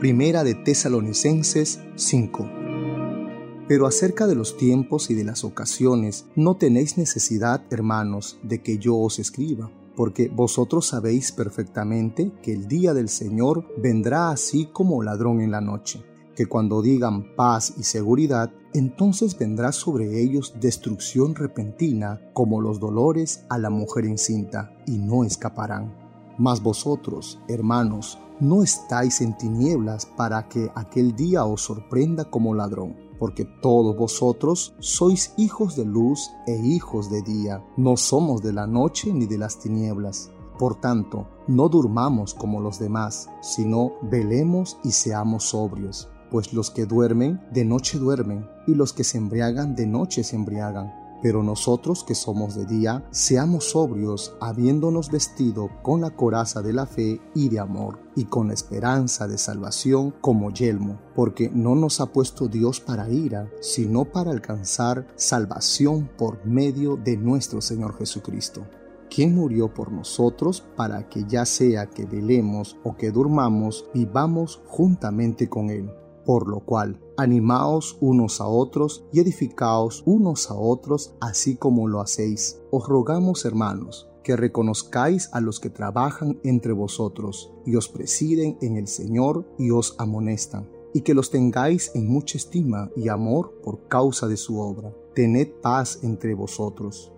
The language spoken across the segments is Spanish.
Primera de Tesalonicenses 5. Pero acerca de los tiempos y de las ocasiones, no tenéis necesidad, hermanos, de que yo os escriba, porque vosotros sabéis perfectamente que el día del Señor vendrá así como ladrón en la noche, que cuando digan paz y seguridad, entonces vendrá sobre ellos destrucción repentina como los dolores a la mujer encinta, y no escaparán. Mas vosotros, hermanos, no estáis en tinieblas para que aquel día os sorprenda como ladrón porque todos vosotros sois hijos de luz e hijos de día, no somos de la noche ni de las tinieblas. Por tanto, no durmamos como los demás, sino velemos y seamos sobrios, pues los que duermen, de noche duermen, y los que se embriagan, de noche se embriagan pero nosotros que somos de día, seamos sobrios, habiéndonos vestido con la coraza de la fe y de amor, y con la esperanza de salvación como yelmo, porque no nos ha puesto Dios para ira, sino para alcanzar salvación por medio de nuestro Señor Jesucristo quien murió por nosotros para que ya sea que velemos o que durmamos, vivamos juntamente con Él. Por lo cual, animaos unos a otros y edificaos unos a otros, así como lo hacéis. Os rogamos, hermanos, que reconozcáis a los que trabajan entre vosotros y os presiden en el Señor y os amonestan, y que los tengáis en mucha estima y amor por causa de su obra. Tened paz entre vosotros.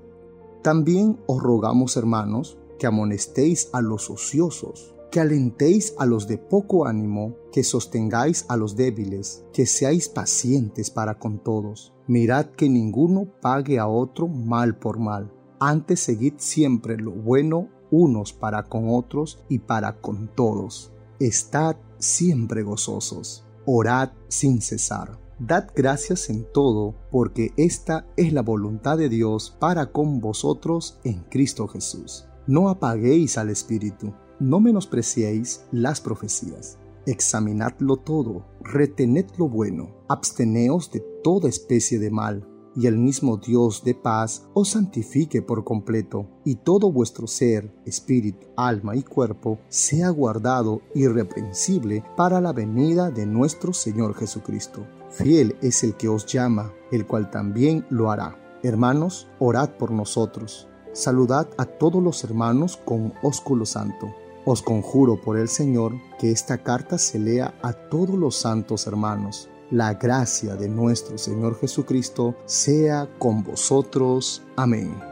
También os rogamos, hermanos, que amonestéis a los ociosos que alentéis a los de poco ánimo, que sostengáis a los débiles, que seáis pacientes para con todos. Mirad que ninguno pague a otro mal por mal. Antes seguid siempre lo bueno unos para con otros y para con todos. Estad siempre gozosos. Orad sin cesar. Dad gracias en todo, porque esta es la voluntad de Dios para con vosotros en Cristo Jesús. No apaguéis al Espíritu no menospreciéis las profecías. Examinadlo todo, retened lo bueno, absteneos de toda especie de mal, y el mismo Dios de paz os santifique por completo, y todo vuestro ser, espíritu, alma y cuerpo sea guardado irreprensible para la venida de nuestro Señor Jesucristo. Fiel es el que os llama, el cual también lo hará. Hermanos, orad por nosotros. Saludad a todos los hermanos con ósculo santo. Os conjuro por el Señor que esta carta se lea a todos los santos hermanos. La gracia de nuestro Señor Jesucristo sea con vosotros. Amén.